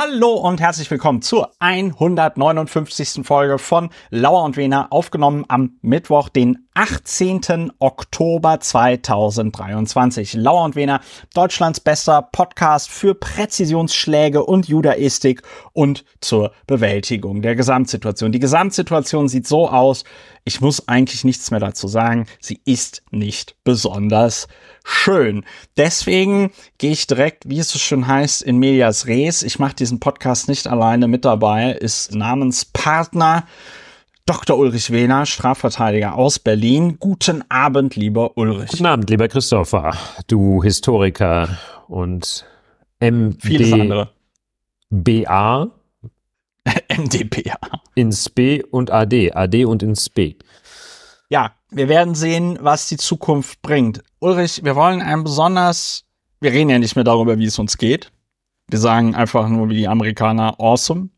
Hallo und herzlich willkommen zur 159. Folge von Lauer und Wiener, aufgenommen am Mittwoch, den 18. Oktober 2023. Lauer und Wiener, Deutschlands bester Podcast für Präzisionsschläge und Judaistik und zur Bewältigung der Gesamtsituation. Die Gesamtsituation sieht so aus, ich muss eigentlich nichts mehr dazu sagen, sie ist nicht besonders schön. Deswegen gehe ich direkt, wie es so schön heißt, in medias res. Ich mache diesen Podcast nicht alleine mit dabei, ist Namenspartner Dr. Ulrich Wehner, Strafverteidiger aus Berlin. Guten Abend, lieber Ulrich. Guten Abend, lieber Christopher, du Historiker und MD Vieles andere. BA. MDBA. Ins B und AD. AD und ins B. Ja, wir werden sehen, was die Zukunft bringt. Ulrich, wir wollen ein besonders, wir reden ja nicht mehr darüber, wie es uns geht. Wir sagen einfach nur wie die Amerikaner awesome.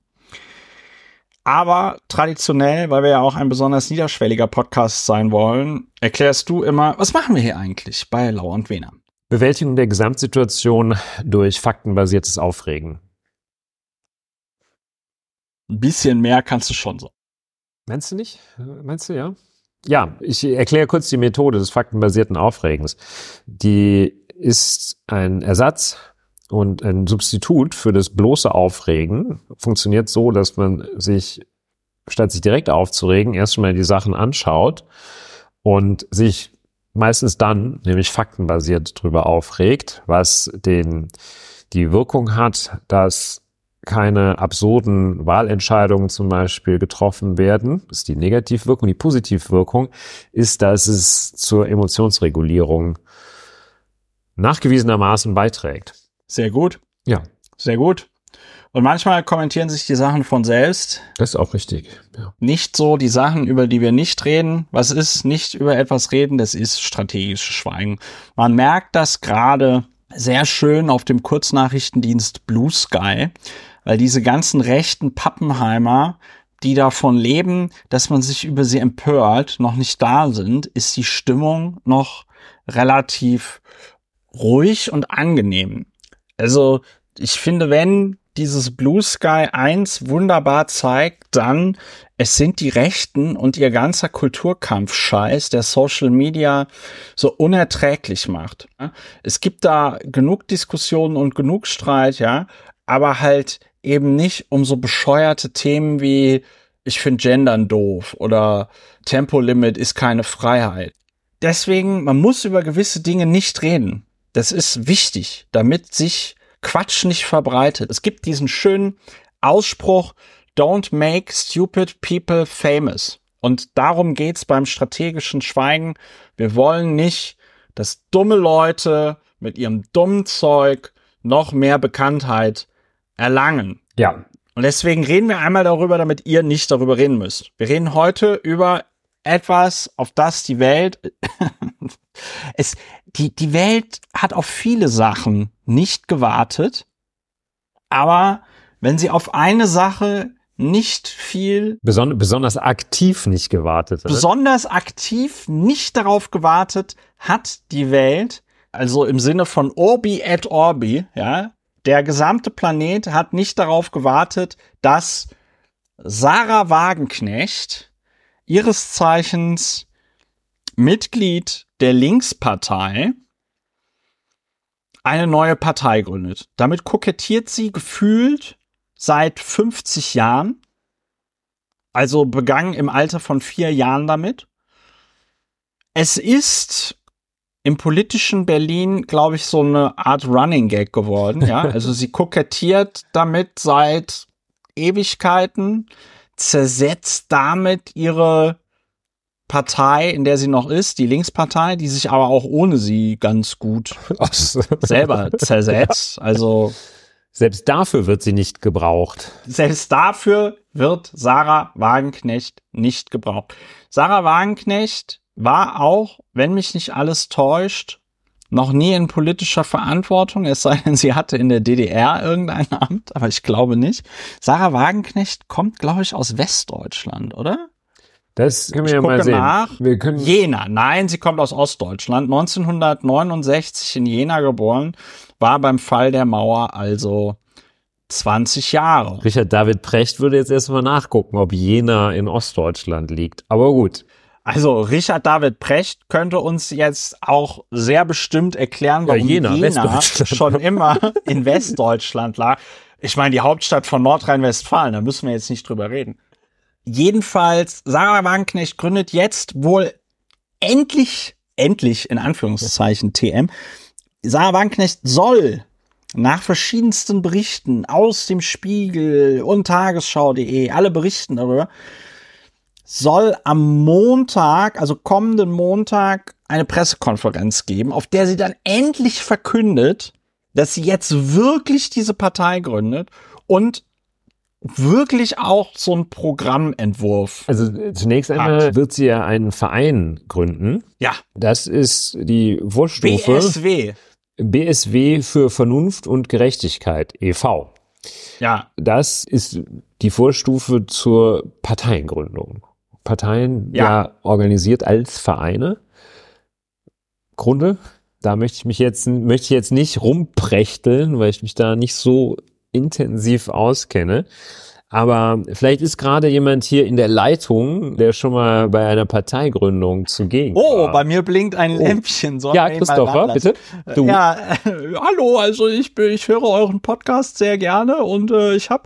Aber traditionell, weil wir ja auch ein besonders niederschwelliger Podcast sein wollen, erklärst du immer, was machen wir hier eigentlich bei Lau und Wiener? Bewältigung der Gesamtsituation durch faktenbasiertes Aufregen. Ein bisschen mehr kannst du schon so. Meinst du nicht? Meinst du ja? Ja, ich erkläre kurz die Methode des faktenbasierten Aufregens. Die ist ein Ersatz und ein Substitut für das bloße Aufregen funktioniert so, dass man sich, statt sich direkt aufzuregen, erstmal die Sachen anschaut und sich meistens dann, nämlich faktenbasiert drüber aufregt, was den, die Wirkung hat, dass keine absurden Wahlentscheidungen zum Beispiel getroffen werden. Das ist die Negativwirkung. Die Positivwirkung ist, dass es zur Emotionsregulierung nachgewiesenermaßen beiträgt. Sehr gut. Ja. Sehr gut. Und manchmal kommentieren sich die Sachen von selbst. Das ist auch richtig. Ja. Nicht so die Sachen, über die wir nicht reden. Was ist nicht über etwas reden? Das ist strategisches Schweigen. Man merkt das gerade sehr schön auf dem Kurznachrichtendienst Blue Sky, weil diese ganzen rechten Pappenheimer, die davon leben, dass man sich über sie empört, noch nicht da sind, ist die Stimmung noch relativ ruhig und angenehm. Also ich finde, wenn dieses Blue Sky 1 wunderbar zeigt, dann es sind die Rechten und ihr ganzer Kulturkampfscheiß, der Social Media so unerträglich macht. Es gibt da genug Diskussionen und genug Streit, ja, aber halt eben nicht um so bescheuerte Themen wie ich finde Gendern doof oder Tempolimit ist keine Freiheit. Deswegen, man muss über gewisse Dinge nicht reden. Das ist wichtig, damit sich Quatsch nicht verbreitet. Es gibt diesen schönen Ausspruch, don't make stupid people famous. Und darum geht's beim strategischen Schweigen. Wir wollen nicht, dass dumme Leute mit ihrem dummen Zeug noch mehr Bekanntheit erlangen. Ja. Und deswegen reden wir einmal darüber, damit ihr nicht darüber reden müsst. Wir reden heute über etwas, auf das die Welt, es, die, die Welt hat auf viele Sachen nicht gewartet, aber wenn sie auf eine Sache nicht viel Beson besonders aktiv nicht gewartet. Oder? Besonders aktiv nicht darauf gewartet hat die Welt, also im Sinne von Orbi et Orbi, ja, der gesamte Planet hat nicht darauf gewartet, dass Sarah Wagenknecht ihres Zeichens Mitglied der Linkspartei eine neue Partei gründet. Damit kokettiert sie gefühlt seit 50 Jahren, also begangen im Alter von vier Jahren damit. Es ist im politischen Berlin, glaube ich, so eine Art Running Gag geworden. Ja, also sie kokettiert damit seit Ewigkeiten, zersetzt damit ihre Partei, in der sie noch ist, die Linkspartei, die sich aber auch ohne sie ganz gut selber zersetzt. Also selbst dafür wird sie nicht gebraucht. Selbst dafür wird Sarah Wagenknecht nicht gebraucht. Sarah Wagenknecht war auch, wenn mich nicht alles täuscht, noch nie in politischer Verantwortung, es sei denn, sie hatte in der DDR irgendein Amt, aber ich glaube nicht. Sarah Wagenknecht kommt, glaube ich, aus Westdeutschland, oder? Das können wir ja mal sehen. Nach. Wir können Jena. Nein, sie kommt aus Ostdeutschland. 1969 in Jena geboren, war beim Fall der Mauer also 20 Jahre. Richard David Precht würde jetzt erstmal nachgucken, ob Jena in Ostdeutschland liegt. Aber gut. Also Richard David Precht könnte uns jetzt auch sehr bestimmt erklären, warum Ja, Jena, Jena, schon immer in Westdeutschland lag. Ich meine, die Hauptstadt von Nordrhein-Westfalen, da müssen wir jetzt nicht drüber reden. Jedenfalls, Sarah Wagenknecht gründet jetzt wohl endlich, endlich in Anführungszeichen TM. Sarah Wagenknecht soll nach verschiedensten Berichten aus dem Spiegel und Tagesschau.de, alle berichten darüber, soll am Montag, also kommenden Montag, eine Pressekonferenz geben, auf der sie dann endlich verkündet, dass sie jetzt wirklich diese Partei gründet und wirklich auch so ein Programmentwurf. Also zunächst einmal wird sie ja einen Verein gründen. Ja, Das ist die Vorstufe BSW. BSW für Vernunft und Gerechtigkeit e.V. Ja, Das ist die Vorstufe zur Parteiengründung. Parteien ja, Ja. organisiert als Vereine. Grunde, da möchte ich mich jetzt möchte ich jetzt nicht rumprächteln, weil ich mich da nicht so intensiv auskenne. Aber vielleicht ist gerade jemand hier in der Leitung, der schon mal bei einer Parteigründung zugegen Oh, war. bei mir blinkt ein Lämpchen. Sollen ja, Christopher, bitte. Du. Ja, äh, hallo, also ich, ich höre euren Podcast sehr gerne und äh, ich habe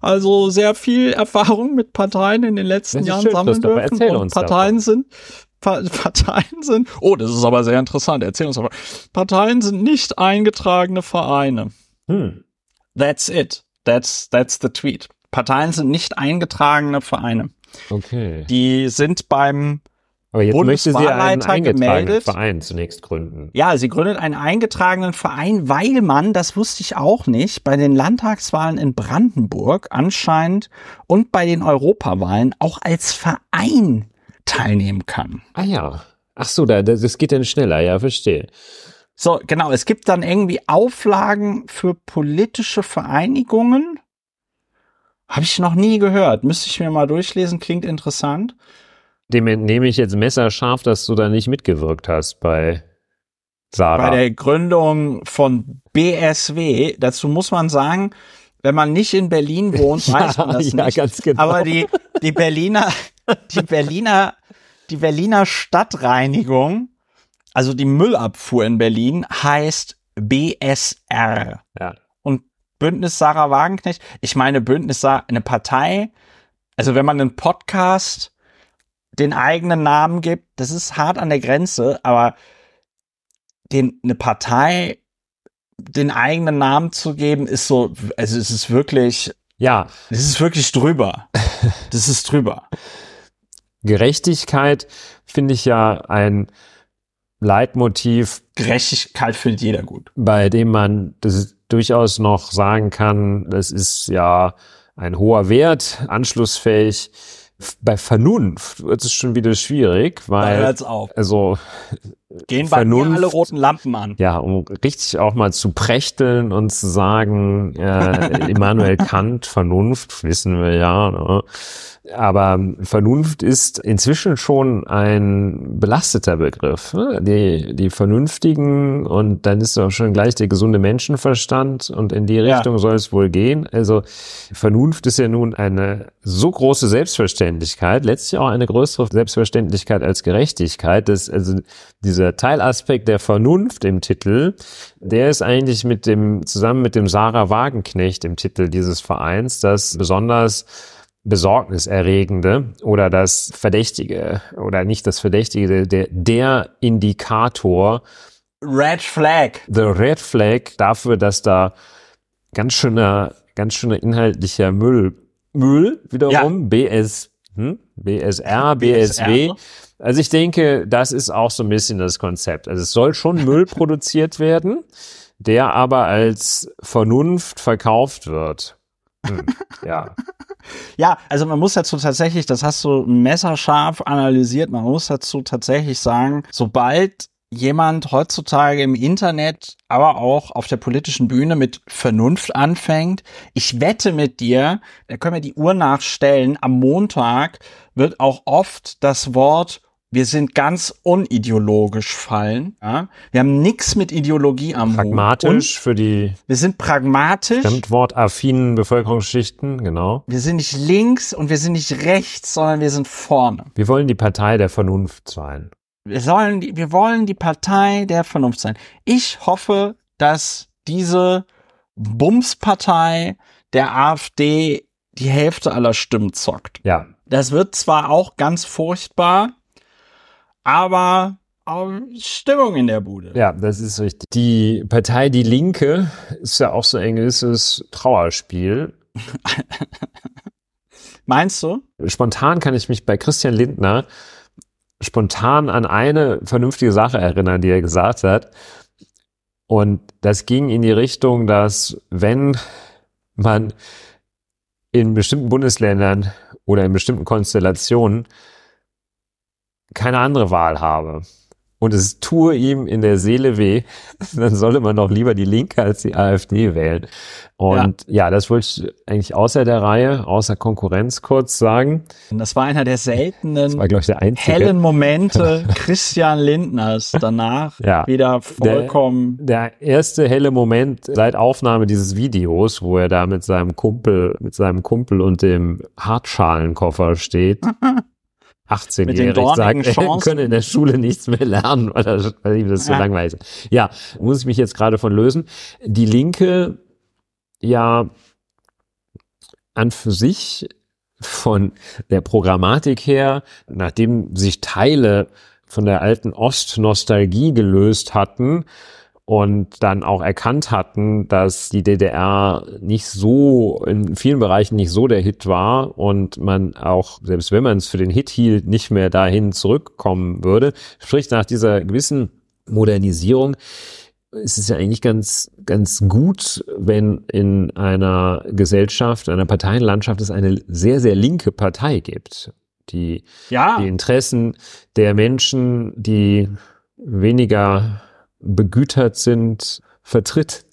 also sehr viel Erfahrung mit Parteien in den letzten Jahren schön, sammeln dürfen. Erzähl und uns Parteien sind Pa Parteien sind, oh, das ist aber sehr interessant, erzähl uns aber. Parteien sind nicht eingetragene Vereine. Hm. That's it. That's, that's the tweet. Parteien sind nicht eingetragene Vereine. Okay. Die sind beim Aber jetzt möchte sie einen Bundeswahlleiter eingetragenen gemeldet. Verein zunächst gründen. Ja, sie gründet einen eingetragenen Verein, weil man, das wusste ich auch nicht, bei den Landtagswahlen in Brandenburg anscheinend und bei den Europawahlen auch als Verein teilnehmen kann. Ah ja. Ach so, da, das das geht dann schneller, ja, verstehe. So, genau, es gibt dann irgendwie Auflagen für politische Vereinigungen. Habe ich noch nie gehört. Müsste ich mir mal durchlesen, klingt interessant. Dem entnehme ich jetzt messerscharf, dass du da nicht mitgewirkt hast bei Sarah. Bei der Gründung von BSW, dazu muss man sagen, wenn man nicht in Berlin wohnt, weiß man das ja, nicht. ganz genau. Aber die, die Berliner, die Berliner, die Berliner Stadtreinigung, also die Müllabfuhr in Berlin, heißt BSR. ja. Und Bündnis Sarah Wagenknecht, ich meine Bündnis Sarah, eine Partei, also wenn man einen Podcast den eigenen Namen gibt, das ist hart an der Grenze, aber den, eine Partei den eigenen Namen zu geben, ist so, also es ist wirklich, ja, es ist wirklich drüber. Das ist drüber. Gerechtigkeit finde ich ja ein Leitmotiv, Gerechtigkeit findet jeder gut. bei dem man das durchaus noch sagen kann, das ist ja ein hoher Wert, anschlussfähig. Bei Vernunft wird es schon wieder schwierig, Da weil hört's auf. also Gehen bei mir Vernunft- alle roten Lampen an. ja, um richtig auch mal zu prächteln und zu sagen, äh, Immanuel Kant, Vernunft, wissen wir ja. Ne? Aber Vernunft ist inzwischen schon ein belasteter Begriff. Ne? Die, die Vernünftigen und dann ist auch schon gleich der gesunde Menschenverstand und in die Ja. Richtung soll es wohl gehen. Also Vernunft ist ja nun eine so große Selbstverständlichkeit, letztlich auch eine größere Selbstverständlichkeit als Gerechtigkeit, dass also dieser Teilaspekt der Vernunft im Titel, der ist eigentlich mit dem, zusammen mit dem Sarah Wagenknecht im Titel dieses Vereins, das besonders besorgniserregende oder das Verdächtige oder nicht das Verdächtige, der, der Indikator, Red Flag. the red flag dafür, dass da ganz schöner, ganz schöner inhaltlicher Müll, Müll wiederum, BS, hm, BSR, BSW. Also ich denke, das ist auch so ein bisschen das Konzept. Also es soll schon Müll produziert werden, der aber als Vernunft verkauft wird. Hm, ja. Ja, also man muss dazu tatsächlich, das hast du messerscharf analysiert, man muss dazu tatsächlich sagen, sobald jemand heutzutage im Internet, aber auch auf der politischen Bühne mit Vernunft anfängt, ich wette mit dir, da können wir die Uhr nachstellen, am Montag wird auch oft das Wort wir sind ganz unideologisch fallen. Ja? Wir haben nichts mit Ideologie am Pragmatisch Hut. für die wir sind pragmatisch. fremdwortaffinen Bevölkerungsschichten, genau. Wir sind nicht links und wir sind nicht rechts, sondern wir sind vorne. Wir wollen die Partei der Vernunft sein. Wir sollen, die, wir wollen die Partei der Vernunft sein. Ich hoffe, dass diese Bumspartei der AfD die Hälfte aller Stimmen zockt. Ja, Das wird zwar auch ganz furchtbar, aber auch Stimmung in der Bude. ja, das ist richtig. Die Partei Die Linke ist ja auch so ein gewisses Trauerspiel. Meinst du? Spontan kann ich mich bei Christian Lindner spontan an eine vernünftige Sache erinnern, die er gesagt hat. Und das ging in die Richtung, dass wenn man in bestimmten Bundesländern oder in bestimmten Konstellationen keine andere Wahl habe und es tue ihm in der Seele weh, dann solle man doch lieber die Linke als die AfD wählen. Und ja, das wollte ich eigentlich außer der Reihe, außer Konkurrenz kurz sagen. Und das war einer der seltenen War, ich, der einzige. hellen Momente Christian Lindners. Danach Ja. wieder vollkommen. der erste helle Moment seit Aufnahme dieses Videos, wo er da mit seinem Kumpel, mit seinem Kumpel und dem Hartschalenkoffer steht. 18-jährig dornigen sagt, er könne in der Schule nichts mehr lernen, weil, er, weil ihm das so Ja. langweilig ist. Ja, muss ich mich jetzt gerade von lösen. Die Linke, ja, an für sich von der Programmatik her, nachdem sich Teile von der alten Ostnostalgie gelöst hatten und dann auch erkannt hatten, dass die DDR nicht so, in vielen Bereichen nicht so der Hit war und man auch, selbst wenn man es für den Hit hielt, nicht mehr dahin zurückkommen würde. Sprich, nach dieser gewissen Modernisierung ist es ja eigentlich ganz, ganz gut, wenn in einer Gesellschaft, einer Parteienlandschaft es eine sehr, sehr linke Partei gibt, die Ja, die Interessen der Menschen, die weniger begütert sind, vertritt.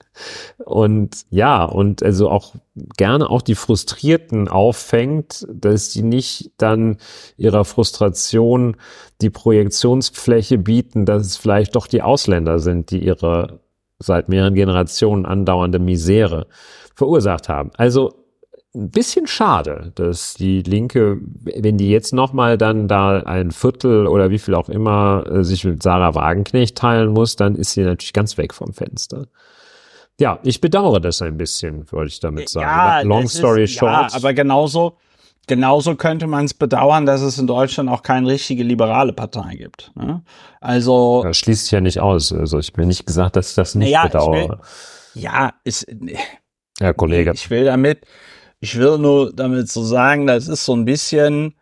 Und ja, und also auch gerne auch die Frustrierten auffängt, dass sie nicht dann ihrer Frustration die Projektionsfläche bieten, dass es vielleicht doch die Ausländer sind, die ihre seit mehreren Generationen andauernde Misere verursacht haben. Also ein bisschen schade, dass die Linke, wenn die jetzt nochmal dann da ein Viertel oder wie viel auch immer äh, sich mit Sarah Wagenknecht teilen muss, dann ist sie natürlich ganz weg vom Fenster. Ja, ich bedauere das ein bisschen, wollte ich damit sagen. ja, Long story ist, short. Ja, aber genauso, genauso könnte man es bedauern, dass es in Deutschland auch keine richtige liberale Partei gibt. Ne? Also, das schließt sich ja nicht aus. Also ich bin nicht gesagt, dass ich das nicht ich bedauere. ja, ist, Herr Kollege. ich will damit, ich will nur damit so sagen, das ist so ein bisschen,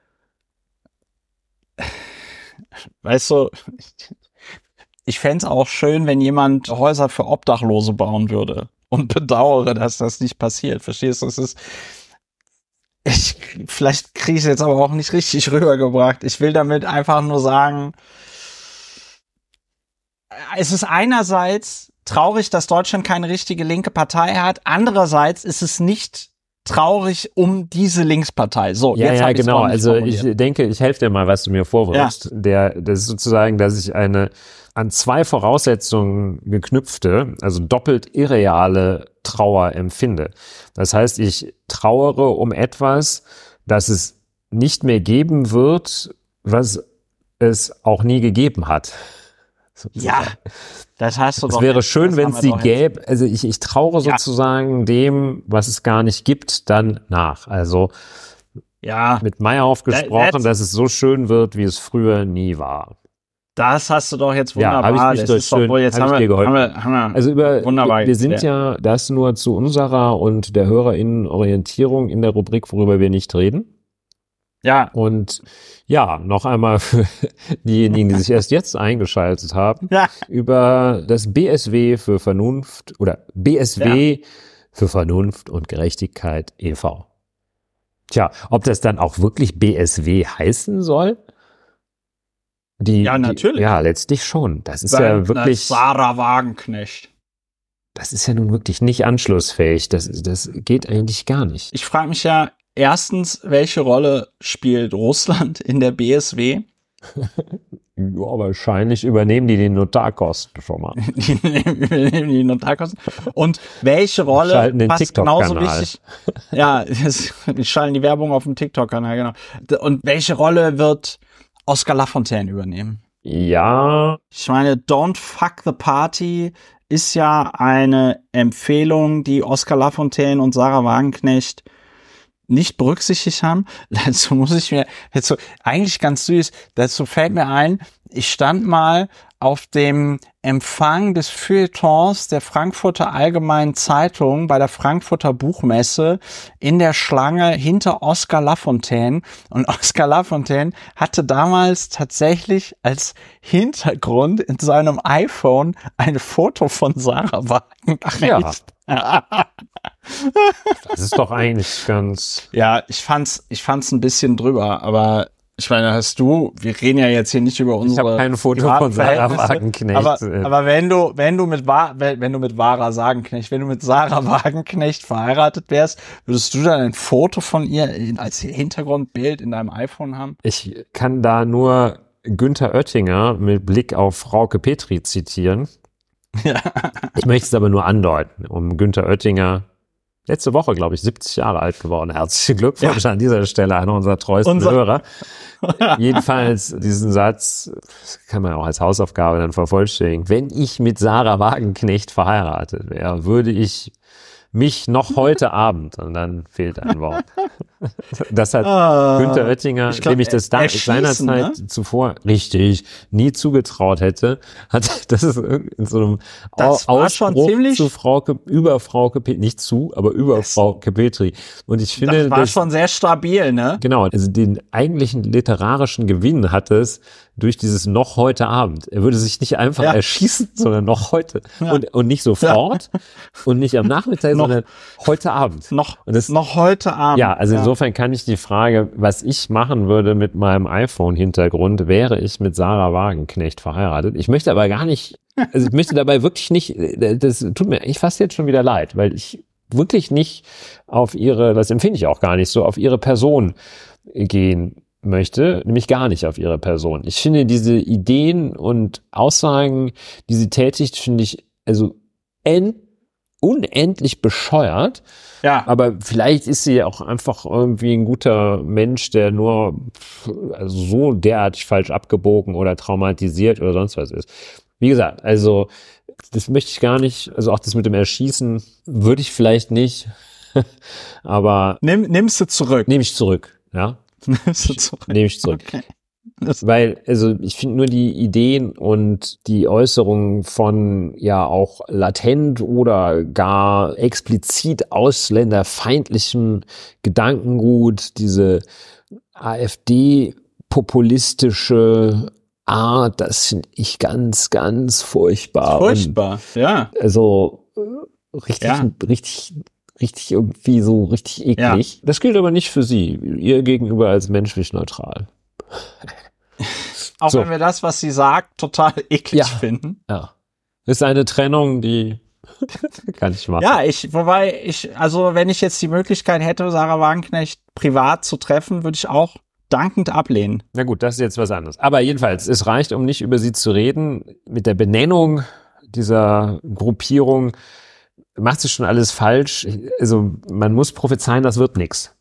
weißt du, ich fänd's auch schön, wenn jemand Häuser für Obdachlose bauen würde und bedauere, dass das nicht passiert. Verstehst du? Es ist, ich, vielleicht kriege ich jetzt aber auch nicht richtig rübergebracht. Ich will damit einfach nur sagen, es ist einerseits traurig, dass Deutschland keine richtige linke Partei hat. Andererseits ist es nicht traurig um diese Linkspartei. So, Ja, jetzt ja, genau. Also ich formuliert. denke, ich helfe dir mal, was du mir vorwirfst. Der, das ist sozusagen, dass ich eine an zwei Voraussetzungen geknüpfte, also doppelt irreale Trauer empfinde. Das heißt, ich trauere um etwas, das es nicht mehr geben wird, was es auch nie gegeben hat. Ja, das hast du Es doch. wäre jetzt- schön, das wenn es die jetzt- gäbe. Also ich, ich traure Ja. sozusagen dem, was es gar nicht gibt, dann nach. Also Ja, mit Meyerhoff gesprochen, that's- dass es so schön wird, wie es früher nie war. das hast du doch jetzt Ja, wunderbar. hab ich mich das schön- wohl jetzt hab haben wir, haben wir, haben wir Also über, Wunderbar wir sind erklärt. ja, das nur zu unserer und der HörerInnen Orientierung in der Rubrik, worüber wir nicht reden. Ja, Und ja, noch einmal für diejenigen, die sich erst jetzt eingeschaltet haben, ja, über das BSW für Vernunft oder BSW für Vernunft und Gerechtigkeit e.V. Tja, ob das dann auch wirklich BSW heißen soll? Die, Ja, natürlich. Die, ja, letztlich schon. Das ist Weil- ja na, wirklich, Sarah Wagenknecht. das ist ja nun wirklich nicht anschlussfähig. Das, das geht eigentlich gar nicht. Ich frage mich ja erstens, welche Rolle spielt Russland in der BSW? ja, wahrscheinlich übernehmen die den Notarkosten schon mal. die übernehmen die Notarkosten. Und welche Rolle Schalten den passt genauso TikTok-Kanal. wichtig? Ja, die schalten die Werbung auf dem TikTok-Kanal, genau. Und welche Rolle wird Oscar Lafontaine übernehmen? Ja, Ich meine, Don't Fuck the Party ist ja eine Empfehlung, die Oscar Lafontaine und Sarah Wagenknecht nicht berücksichtigt haben. Dazu muss ich mir, dazu, eigentlich ganz süß, dazu fällt mir ein, ich stand mal auf dem Empfang des Feuilletons der Frankfurter Allgemeinen Zeitung bei der Frankfurter Buchmesse in der Schlange hinter Oscar Lafontaine. Und Oscar Lafontaine hatte damals tatsächlich als Hintergrund in seinem iPhone ein Foto von Sarah Wagenknecht. Ja. das ist doch eigentlich ganz. Ja, ich fand's, ich fand's ein bisschen drüber, aber ich meine, hast du, wir reden ja jetzt hier nicht über unsere. Ich habe kein Foto von Sarah Wagenknecht. Aber, aber wenn du, wenn du mit, wenn du mit Vara Wagenknecht, wenn du mit Sarah Wagenknecht verheiratet wärst, würdest du dann ein Foto von ihr als Hintergrundbild in deinem iPhone haben? Ich kann da nur Günther Oettinger mit Blick auf Frauke Petri zitieren. Ich möchte es aber nur andeuten, um Günther Oettinger, letzte Woche, glaube ich, 70 Jahre alt geworden. Herzlichen Glückwunsch an dieser Stelle, einer unserer treuesten Unser- Hörer. Jedenfalls diesen Satz kann man auch als Hausaufgabe dann vervollständigen. Wenn ich mit Sarah Wagenknecht verheiratet wäre, würde ich mich noch heute Abend, und dann fehlt ein Wort. Das hat Ah, Günther Oettinger, glaub, dem ich das da seinerzeit ne? zuvor richtig nie zugetraut hätte, hat das ist in so einem Das Au- Ausspruch ziemlich- zu Frauke, über Frauke Petri, nicht zu, aber über Das- Frauke Petri. Und ich finde, Das war das, schon sehr stabil, ne? genau, also den eigentlichen literarischen Gewinn hat es durch dieses noch heute Abend. Er würde sich nicht einfach Ja. erschießen, sondern noch heute. Ja. Und, und nicht sofort und nicht am Nachmittag, Noch- sondern heute Abend. Noch, Und das- noch heute Abend. Ja, also insofern kann ich die Frage, was ich machen würde mit meinem iPhone-Hintergrund, wäre ich mit Sarah Wagenknecht verheiratet. Ich möchte aber gar nicht, also ich möchte dabei wirklich nicht, das tut mir eigentlich fast jetzt schon wieder leid, weil ich wirklich nicht auf ihre, das empfinde ich auch gar nicht so, auf ihre Person gehen möchte, nämlich gar nicht auf ihre Person. Ich finde diese Ideen und Aussagen, die sie tätigt, finde ich also end, unendlich bescheuert. ja. Aber vielleicht ist sie ja auch einfach irgendwie ein guter Mensch, der nur also so derartig falsch abgebogen oder traumatisiert oder sonst was ist. Wie gesagt, also das möchte ich gar nicht, also auch das mit dem Erschießen würde ich vielleicht nicht, aber Nimm, nimmst du zurück. nehme ich zurück, ja, Nimmst du zurück. nehme ich zurück. Okay. Weil, also ich finde nur die Ideen und die Äußerungen von ja auch latent oder gar explizit ausländerfeindlichem Gedankengut, diese AfD-populistische Art, das finde ich ganz, ganz furchtbar. furchtbar. Ja. Und also äh, richtig, Ja. richtig, richtig irgendwie so richtig eklig. Das gilt aber nicht für sie. Ihr gegenüber als menschlich neutral. Auch So. wenn wir das, was sie sagt, total eklig Ja. finden. Ja. Ist eine Trennung, die kann ich machen. Ja, ich, wobei ich, also wenn ich jetzt die Möglichkeit hätte, Sarah Wagenknecht privat zu treffen, würde ich auch dankend ablehnen. Na gut, das ist jetzt was anderes. Aber jedenfalls, es reicht, um nicht über sie zu reden. Mit der Benennung dieser Gruppierung macht sie schon alles falsch. Also man muss prophezeien, das wird nichts.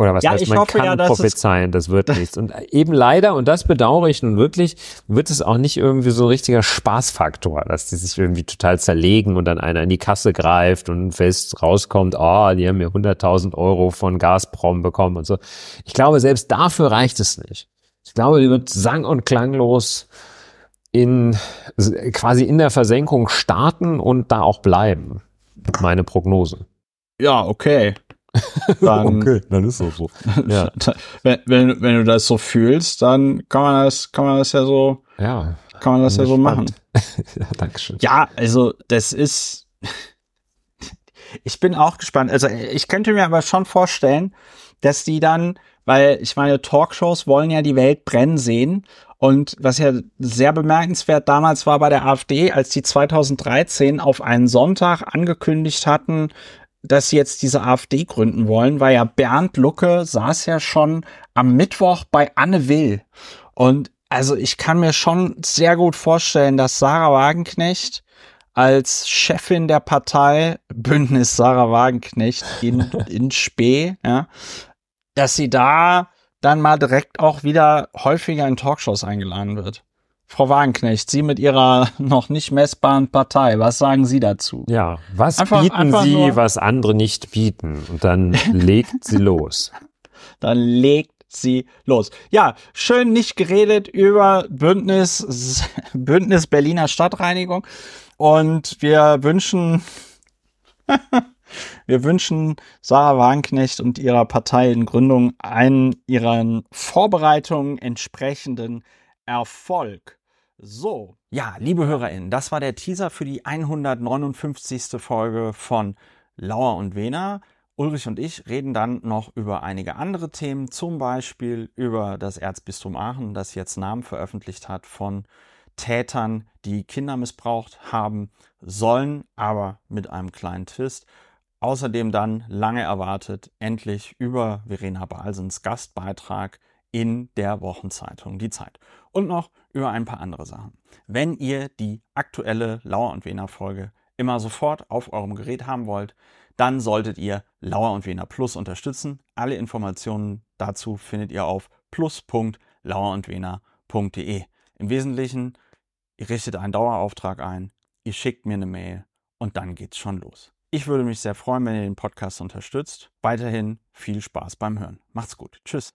Oder was Ja, heißt, ich man hoffe kann ja, dass es- prophezeien, das wird nichts. Und eben leider, und das bedauere ich nun wirklich, wird es auch nicht irgendwie so ein richtiger Spaßfaktor, dass die sich irgendwie total zerlegen und dann einer in die Kasse greift und fest rauskommt, oh, die haben mir 100.000 Euro von Gazprom bekommen und so. Ich glaube, selbst dafür reicht es nicht. Ich glaube, die wird sang- und klanglos in, quasi in der Versenkung starten und da auch bleiben. Meine Prognose. Ja, okay. Dann, dann ist es so. Ja. wenn, wenn, wenn du das so fühlst, dann kann man das, kann man das ja so, Ja, kann man das ja so machen. Ja, Dankeschön. Ja, also das ist. Ich bin auch gespannt. Also ich könnte mir aber schon vorstellen, dass die dann, weil ich meine, Talkshows wollen ja die Welt brennen sehen. Und was ja sehr bemerkenswert damals war bei der AfD, als die 2013 auf einen Sonntag angekündigt hatten, dass sie jetzt diese AfD gründen wollen, weil ja Bernd Lucke saß ja schon am Mittwoch bei Anne Will. Und also ich kann mir schon sehr gut vorstellen, dass Sarah Wagenknecht als Chefin der Partei Bündnis Sarah Wagenknecht in, in Spee, ja, dass sie da dann mal direkt auch wieder häufiger in Talkshows eingeladen wird. Frau Wagenknecht, Sie mit Ihrer noch nicht messbaren Partei, was sagen Sie dazu? Ja, was einfach, bieten einfach Sie, was andere nicht bieten? Und dann legt sie los. Dann legt sie los. Ja, schön nicht geredet über Bündnis, Bündnis Berliner Stadtreinigung. Und wir wünschen, wir wünschen Sarah Wagenknecht und ihrer Partei in Gründung einen ihren Vorbereitungen entsprechenden Erfolg. So, ja, liebe HörerInnen, das war der Teaser für die 159. Folge von Lauer und Wena. Ulrich und ich reden dann noch über einige andere Themen, zum Beispiel über das Erzbistum Aachen, das jetzt Namen veröffentlicht hat von Tätern, die Kinder missbraucht haben sollen, aber mit einem kleinen Twist. Außerdem dann lange erwartet endlich über Verena Balsens Gastbeitrag in der Wochenzeitung Die Zeit. Und noch über ein paar andere Sachen. Wenn ihr die aktuelle Lauer und Wiener Folge immer sofort auf eurem Gerät haben wollt, dann solltet ihr Lauer und Wiener Plus unterstützen. Alle Informationen dazu findet ihr auf plus.lauerundwener.de. Im Wesentlichen, ihr richtet einen Dauerauftrag ein, ihr schickt mir eine Mail und dann geht's schon los. Ich würde mich sehr freuen, wenn ihr den Podcast unterstützt. Weiterhin viel Spaß beim Hören. Macht's gut. Tschüss.